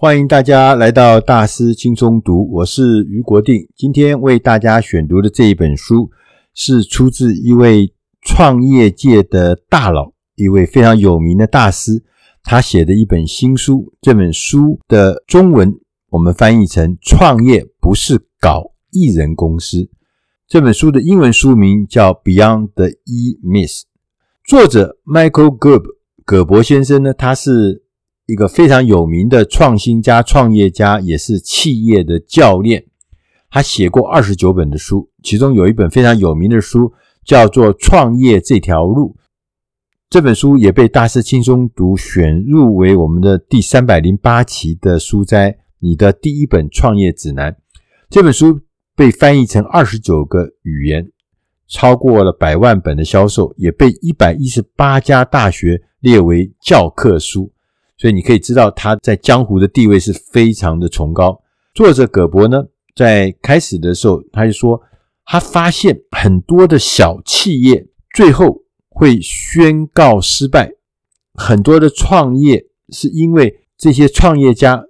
欢迎大家来到大师轻松读，我是余国定。今天为大家选读的这一本书是出自一位创业界的大佬，一位非常有名的大师，他写的一本新书。这本书的中文我们翻译成“创业不是搞艺人公司”。这本书的英文书名叫《Beyond the Emiss》。作者 Michael g e r b 葛伯先生呢，他是一个非常有名的创新家、创业家，也是企业的教练。他写过二十九本的书，其中有一本非常有名的书叫做《创业这条路》。这本书也被大师轻松读选入为我们的第三百零八期的书斋，你的第一本创业指南。这本书被翻译成二十九个语言。超过了百万本的销售，也被一百一十八家大学列为教科书，所以你可以知道他在江湖的地位是非常的崇高。作者葛伯呢，在开始的时候，他就说，他发现很多的小企业最后会宣告失败，很多的创业是因为这些创业家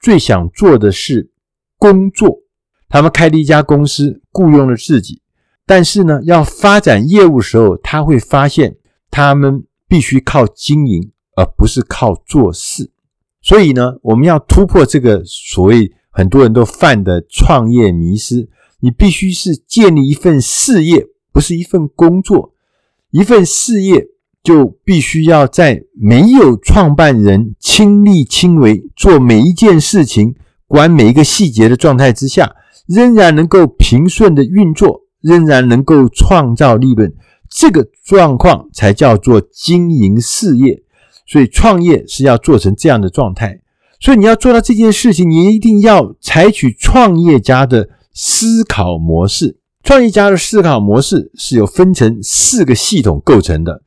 最想做的是工作，他们开了一家公司，雇佣了自己。但是呢，要发展业务时候，他会发现他们必须靠经营，而不是靠做事。所以呢，我们要突破这个所谓很多人都犯的创业迷失。你必须是建立一份事业，不是一份工作。一份事业就必须要在没有创办人亲力亲为做每一件事情、管每一个细节的状态之下，仍然能够平顺的运作。仍然能够创造利润，这个状况才叫做经营事业。所以创业是要做成这样的状态。所以你要做到这件事情，你一定要采取创业家的思考模式。创业家的思考模式是由分成四个系统构成的。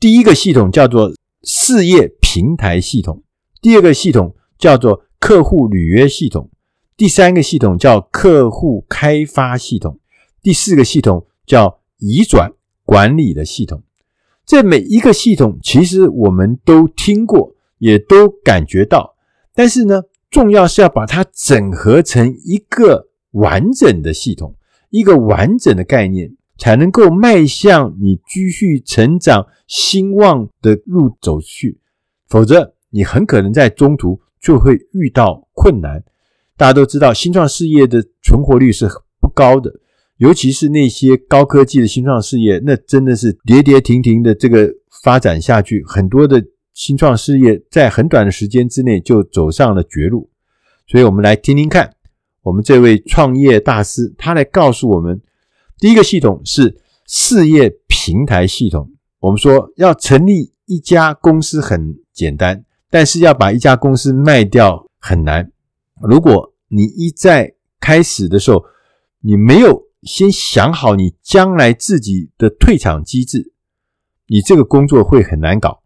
第一个系统叫做事业平台系统，第二个系统叫做客户履约系统，第三个系统叫客户开发系统。第四个系统叫移转管理的系统，这每一个系统其实我们都听过，也都感觉到，但是呢，重要是要把它整合成一个完整的系统，一个完整的概念，才能够迈向你继续成长兴旺的路走去，否则你很可能在中途就会遇到困难。大家都知道，新创事业的存活率是不高的。尤其是那些高科技的新创事业，那真的是跌跌停停的这个发展下去，很多的新创事业在很短的时间之内就走上了绝路。所以，我们来听听看，我们这位创业大师他来告诉我们，第一个系统是事业平台系统。我们说要成立一家公司很简单，但是要把一家公司卖掉很难。如果你一在开始的时候，你没有先想好你将来自己的退场机制，你这个工作会很难搞。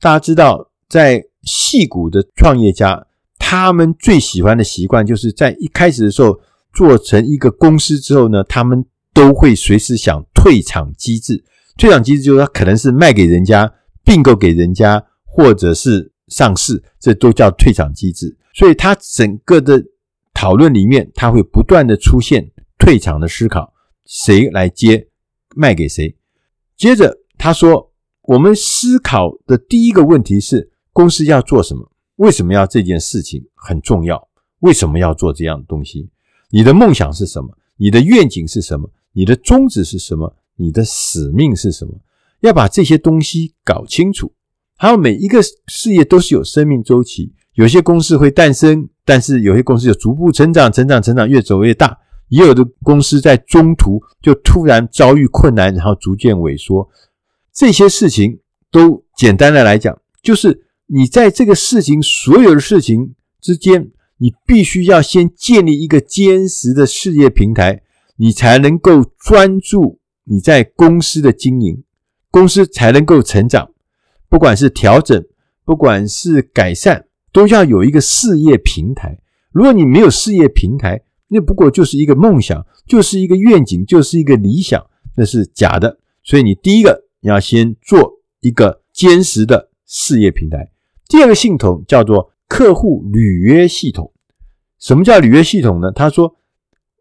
大家知道，在戏骨的创业家，他们最喜欢的习惯就是在一开始的时候做成一个公司之后呢，他们都会随时想退场机制。退场机制就是他可能是卖给人家、并购给人家，或者是上市，这都叫退场机制。所以，他整个的讨论里面，他会不断的出现。退场的思考，谁来接，卖给谁？接着他说，我们思考的第一个问题是：公司要做什么？为什么要这件事情很重要？为什么要做这样的东西？你的梦想是什么？你的愿景是什么？你的宗旨是什么？你的使命是什么？要把这些东西搞清楚。还有每一个事业都是有生命周期，有些公司会诞生，但是有些公司就逐步成长，成长，成长，越走越大。也有的公司在中途就突然遭遇困难，然后逐渐萎缩。这些事情都简单的来讲，就是你在这个事情所有的事情之间，你必须要先建立一个坚实的事业平台，你才能够专注你在公司的经营，公司才能够成长。不管是调整，不管是改善，都要有一个事业平台。如果你没有事业平台，那不过就是一个梦想，就是一个愿景，就是一个理想，那是假的。所以你第一个你要先做一个坚实的事业平台。第二个系统叫做客户履约系统。什么叫履约系统呢？他说，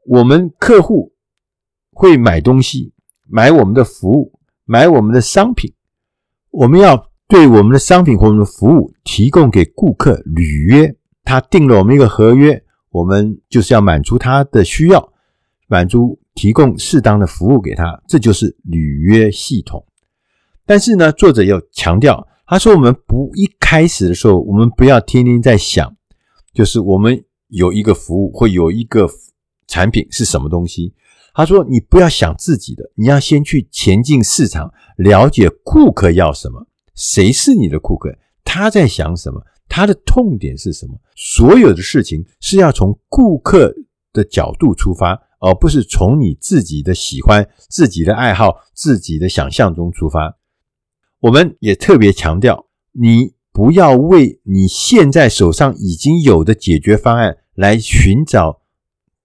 我们客户会买东西，买我们的服务，买我们的商品，我们要对我们的商品或我们的服务提供给顾客履约。他订了我们一个合约，我们就是要满足他的需要，满足提供适当的服务给他，这就是履约系统。但是呢，作者又强调，他说我们不一开始的时候，我们不要天天在想，就是我们。有一个服务或有一个产品是什么东西？他说：“你不要想自己的，你要先去前进市场，了解顾客要什么，谁是你的顾客，他在想什么，他的痛点是什么。所有的事情是要从顾客的角度出发，而不是从你自己的喜欢、自己的爱好、自己的想象中出发。”我们也特别强调你。不要为你现在手上已经有的解决方案来寻找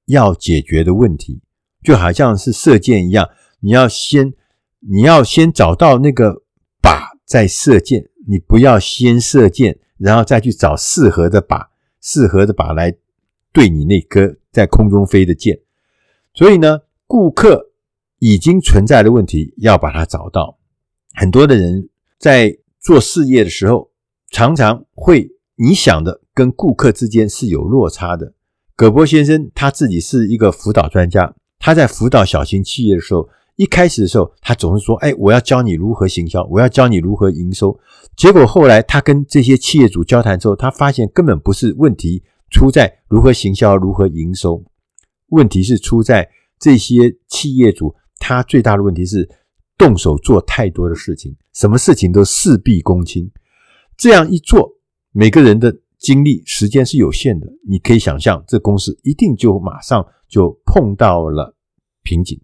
要解决的问题，就好像是射箭一样，你要先你要先找到那个靶再射箭，你不要先射箭，然后再去找适合的靶，适合的靶来对你那颗在空中飞的箭。所以呢，顾客已经存在的问题要把它找到。很多的人在做事业的时候，常常会，你想的跟顾客之间是有落差的。葛波先生他自己是一个辅导专家，他在辅导小型企业的时候，一开始的时候，他总是说：“哎，我要教你如何行销，我要教你如何营收。”结果后来他跟这些企业主交谈之后，他发现根本不是问题出在如何行销、如何营收，问题是出在这些企业主他最大的问题是动手做太多的事情，什么事情都事必躬亲。这样一做，每个人的精力时间是有限的。你可以想象，这公司一定就马上就碰到了瓶颈。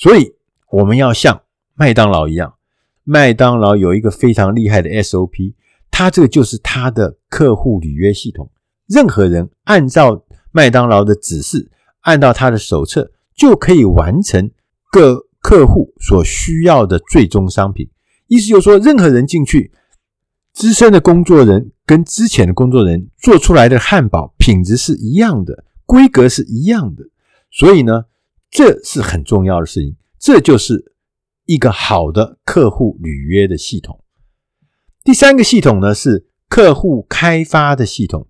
所以，我们要像麦当劳一样，麦当劳有一个非常厉害的 SOP，它这个就是它的客户履约系统。任何人按照麦当劳的指示，按照他的手册，就可以完成各客户所需要的最终商品。意思就是说，任何人进去。资深的工作人跟之前的工作人做出来的汉堡品质是一样的，规格是一样的，所以呢，这是很重要的事情。这就是一个好的客户履约的系统。第三个系统呢，是客户开发的系统。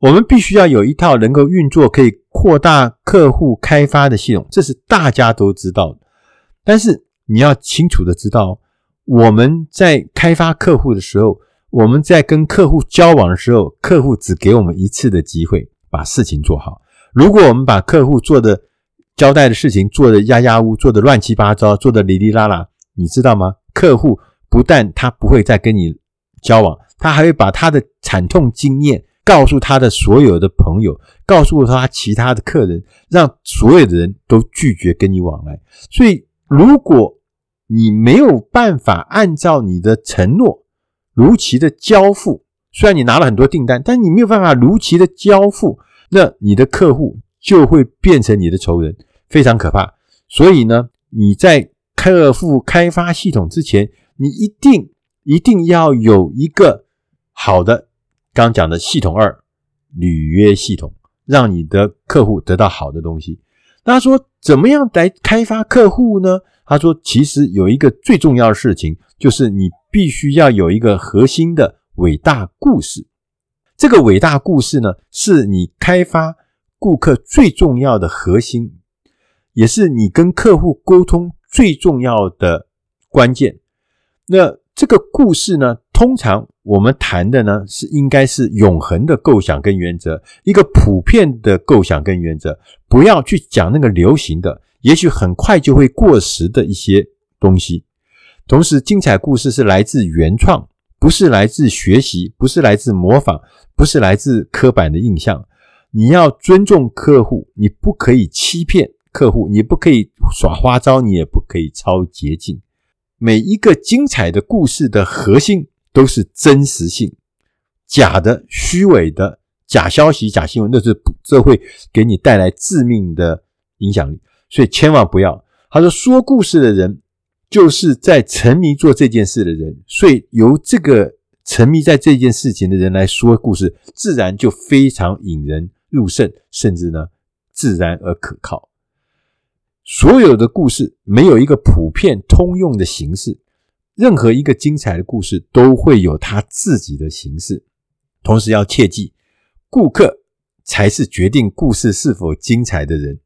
我们必须要有一套能够运作、可以扩大客户开发的系统，这是大家都知道的。但是你要清楚的知道，我们在开发客户的时候，我们在跟客户交往的时候，客户只给我们一次的机会把事情做好。如果我们把客户做的交代的事情做的压压乌，做的乱七八糟，做的哩哩啦啦，你知道吗？客户不但他不会再跟你交往，他还会把他的惨痛经验告诉他的所有的朋友，告诉他其他的客人，让所有的人都拒绝跟你往来。所以，如果你没有办法按照你的承诺如期的交付，虽然你拿了很多订单，但你没有办法如期的交付，那你的客户就会变成你的仇人，非常可怕。所以呢，你在客户开发系统之前，你一定一定要有一个好的刚讲的系统二履约系统，让你的客户得到好的东西。他说怎么样来开发客户呢？他说：“其实有一个最重要的事情，就是你必须要有一个核心的伟大故事。这个伟大故事呢，是你开发顾客最重要的核心，也是你跟客户沟通最重要的关键。那这个故事呢，通常我们谈的呢，是应该是永恒的构想跟原则，一个普遍的构想跟原则，不要去讲那个流行的。”也许很快就会过时的一些东西。同时，精彩故事是来自原创，不是来自学习，不是来自模仿，不是来自刻板的印象。你要尊重客户，你不可以欺骗客户，你不可以耍花招，你也不可以超捷径。每一个精彩的故事的核心都是真实性，假的、虚伪的假消息、假新闻，那是这会给你带来致命的影响力。所以千万不要，他说说故事的人就是在沉迷做这件事的人，所以由这个沉迷在这件事情的人来说故事，自然就非常引人入胜，甚至呢，自然而可靠。所有的故事没有一个普遍通用的形式，任何一个精彩的故事都会有它自己的形式。同时要切记，顾客才是决定故事是否精彩的人。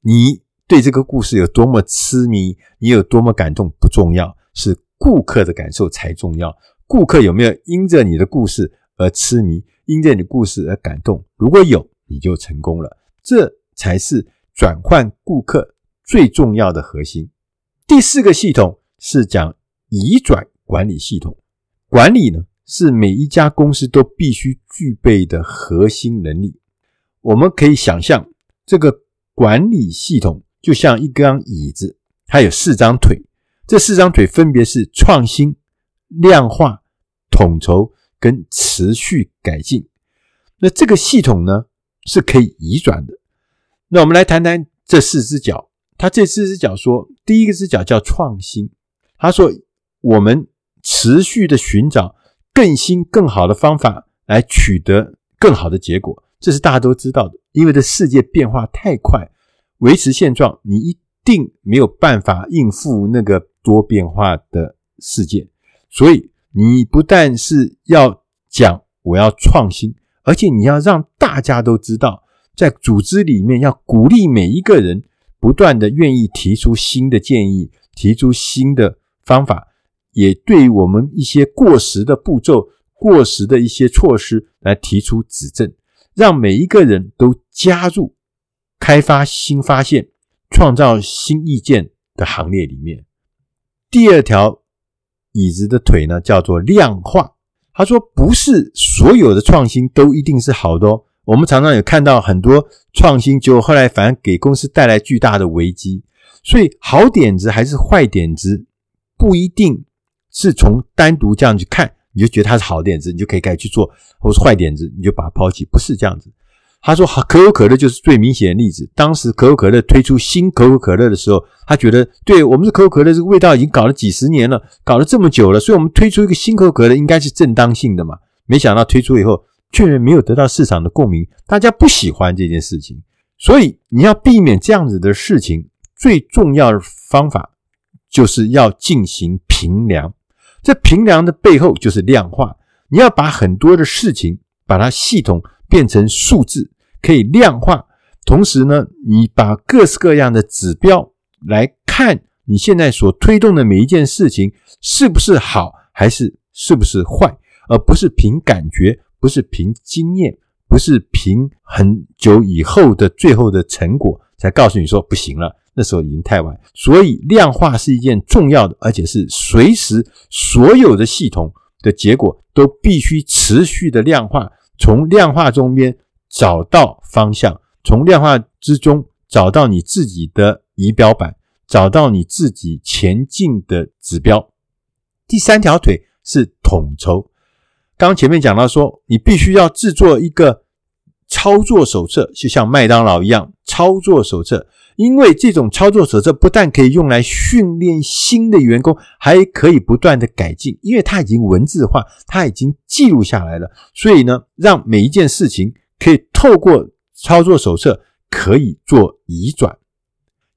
你对这个故事有多么痴迷，你有多么感动不重要，是顾客的感受才重要。顾客有没有因着你的故事而痴迷，因着你的故事而感动？如果有，你就成功了。这才是转换顾客最重要的核心。第四个系统是讲移转管理系统。管理呢，是每一家公司都必须具备的核心能力。我们可以想象，这个管理系统就像一张椅子，它有四张腿。这四张腿分别是创新、量化、统筹跟持续改进。那这个系统呢，是可以移转的。那我们来谈谈这四只脚。他这四只脚说，第一个只脚叫创新。他说，我们持续的寻找更新、更好的方法来取得更好的结果，这是大家都知道的。因为这世界变化太快，维持现状，你一定没有办法应付那个多变化的世界。所以，你不但是要讲我要创新，而且你要让大家都知道。在组织里面，要鼓励每一个人不断的愿意提出新的建议，提出新的方法，也对我们一些过时的步骤、过时的一些措施来提出指正，让每一个人都加入开发新发现、创造新意见的行列里面。第二条椅子的腿呢，叫做量化。他说，不是所有的创新都一定是好的哦。我们常常有看到很多创新，结果后来反而给公司带来巨大的危机。所以，好点子还是坏点子，不一定是从单独这样去看，你就觉得它是好点子，你就可以开始去做；或是坏点子，你就把它抛弃。不是这样子。他说，可口可乐就是最明显的例子。当时可口可乐推出新可口可乐的时候，他觉得，对，我们的可口可乐这个味道已经搞了几十年了，搞了这么久了，所以我们推出一个新可口可乐应该是正当性的嘛。没想到推出以后，却没有得到市场的共鸣，大家不喜欢这件事情，所以你要避免这样子的事情，最重要的方法就是要进行评量。这评量的背后就是量化，你要把很多的事情把它系统变成数字，可以量化。同时呢，你把各式各样的指标来看，你现在所推动的每一件事情是不是好，还是是不是坏，而不是凭感觉。不是凭经验，不是凭很久以后的最后的成果才告诉你说不行了，那时候已经太晚。所以量化是一件重要的，而且是随时所有的系统的结果都必须持续的量化，从量化中间找到方向，从量化之中找到你自己的仪表板，找到你自己前进的指标。第三条腿是统筹。刚前面讲到说，你必须要制作一个操作手册，就像麦当劳一样，操作手册。因为这种操作手册不但可以用来训练新的员工，还可以不断的改进，因为它已经文字化，它已经记录下来了。所以呢，让每一件事情可以透过操作手册可以做移转。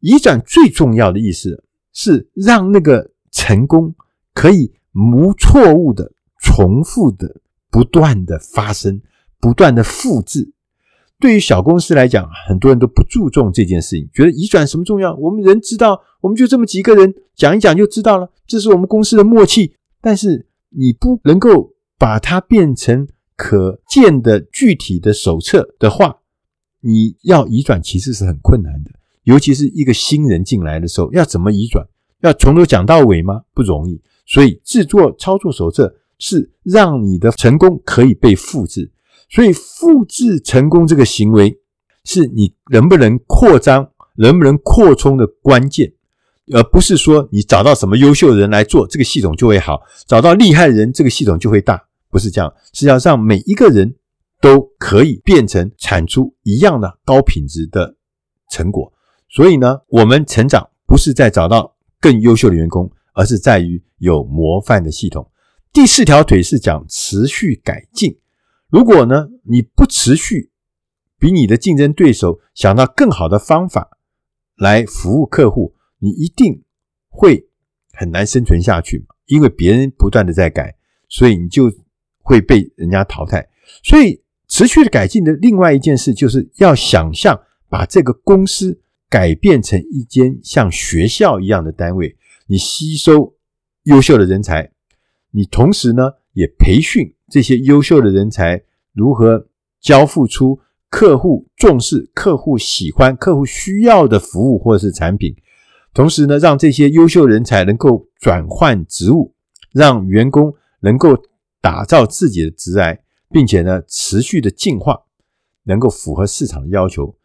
移转最重要的意思是让那个成功可以无错误的。重复的、不断的发生、不断的复制，对于小公司来讲，很多人都不注重这件事情，觉得移转什么重要？我们人知道，我们就这么几个人讲一讲就知道了，这是我们公司的默契。但是你不能够把它变成可见的具体的手册的话，你要移转其实是很困难的，尤其是一个新人进来的时候，要怎么移转？要从头讲到尾吗？不容易。所以制作操作手册。是让你的成功可以被复制，所以复制成功这个行为是你能不能扩张、能不能扩充的关键，而不是说你找到什么优秀的人来做，这个系统就会好；找到厉害的人，这个系统就会大。不是这样，是要让每一个人都可以变成产出一样的高品质的成果。所以呢，我们成长不是在找到更优秀的员工，而是在于有模范的系统。第四条腿是讲持续改进。如果呢，你不持续，比你的竞争对手想到更好的方法来服务客户，你一定会很难生存下去，因为别人不断的在改，所以你就会被人家淘汰。所以，持续的改进的另外一件事，就是要想象把这个公司改变成一间像学校一样的单位。你吸收优秀的人才，你同时呢也培训这些优秀的人才如何交付出客户重视、客户喜欢、客户需要的服务或者是产品。同时呢，让这些优秀人才能够转换职务，让员工能够打造自己的职涯。并且呢，持续的进化，能够符合市场的要求。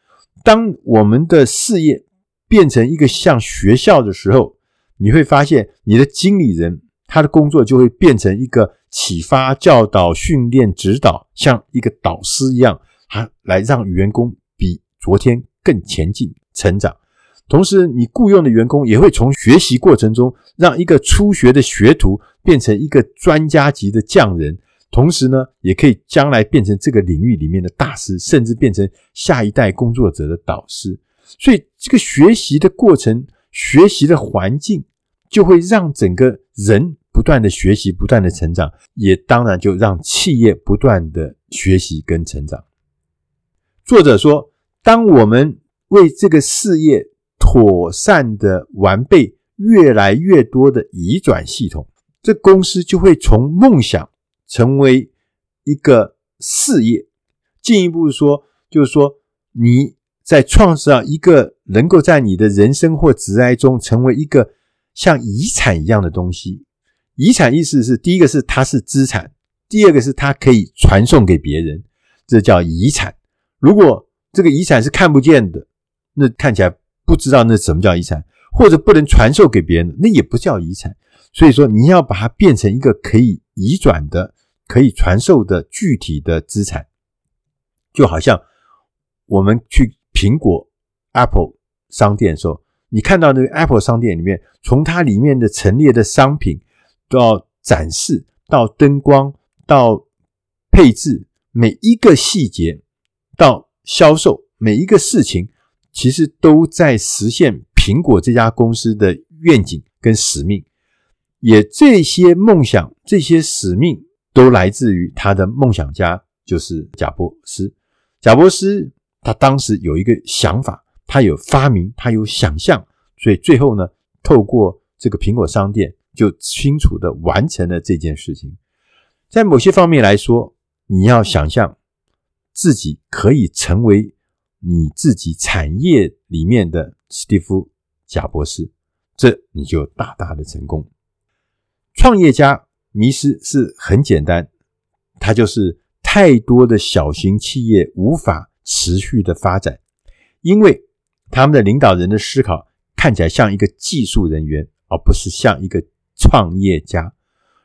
当我们的事业变成一个像学校的时候，你会发现你的经理人他的工作就会变成一个启发、教导、训练、指导，像一个导师一样，他来让员工比昨天更前进、成长。同时，你雇佣的员工也会从学习过程中，让一个初学的学徒变成一个专家级的匠人。同时呢，也可以将来变成这个领域里面的大师，甚至变成下一代工作者的导师。所以，这个学习的过程、学习的环境，就会让整个人不断的学习、不断的成长，也当然就让企业不断的学习跟成长。作者说，当我们为这个事业妥善的完备越来越多的移转系统，这公司就会从梦想。成为一个事业，进一步说，就是说你在创造一个能够在你的人生或职涯中成为一个像遗产一样的东西。遗产意思是，第一个是它是资产，第二个是它可以传送给别人，这叫遗产。如果这个遗产是看不见的，那看起来不知道那什么叫遗产，或者不能传授给别人，那也不叫遗产。所以说，你要把它变成一个可以移转的。可以传授的具体的资产，就好像我们去苹果 Apple 商店的时候，你看到那个 Apple 商店里面，从它里面的陈列的商品到展示，到灯光，到配置，每一个细节，到销售，每一个事情，其实都在实现苹果这家公司的愿景跟使命。也这些梦想，这些使命。都来自于他的梦想家，就是贾伯斯。贾伯斯他当时有一个想法，他有发明，他有想象，所以最后呢，透过这个苹果商店，就清楚地完成了这件事情。在某些方面来说，你要想象自己可以成为你自己产业里面的史蒂夫·贾博士，这你就大大的成功。创业家。迷失是很简单，它就是太多的小型企业无法持续的发展，因为他们的领导人的思考看起来像一个技术人员，而不是像一个创业家。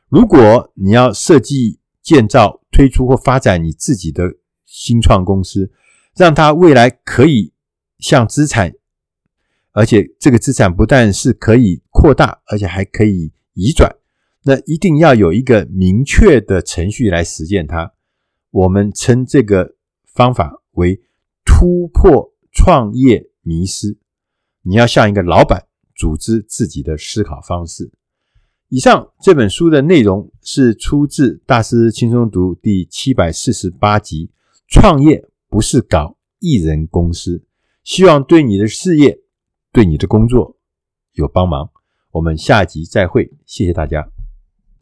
如果你要设计、建造、推出或发展你自己的新创公司，让它未来可以像资产，而且这个资产不但是可以扩大，而且还可以移转。那一定要有一个明确的程序来实践它。我们称这个方法为突破创业迷失。你要像一个老板，组织自己的思考方式。以上这本书的内容是出自《大师轻松读》第七百四十八集。创业不是搞艺人公司，希望对你的事业、对你的工作有帮忙。我们下集再会，谢谢大家。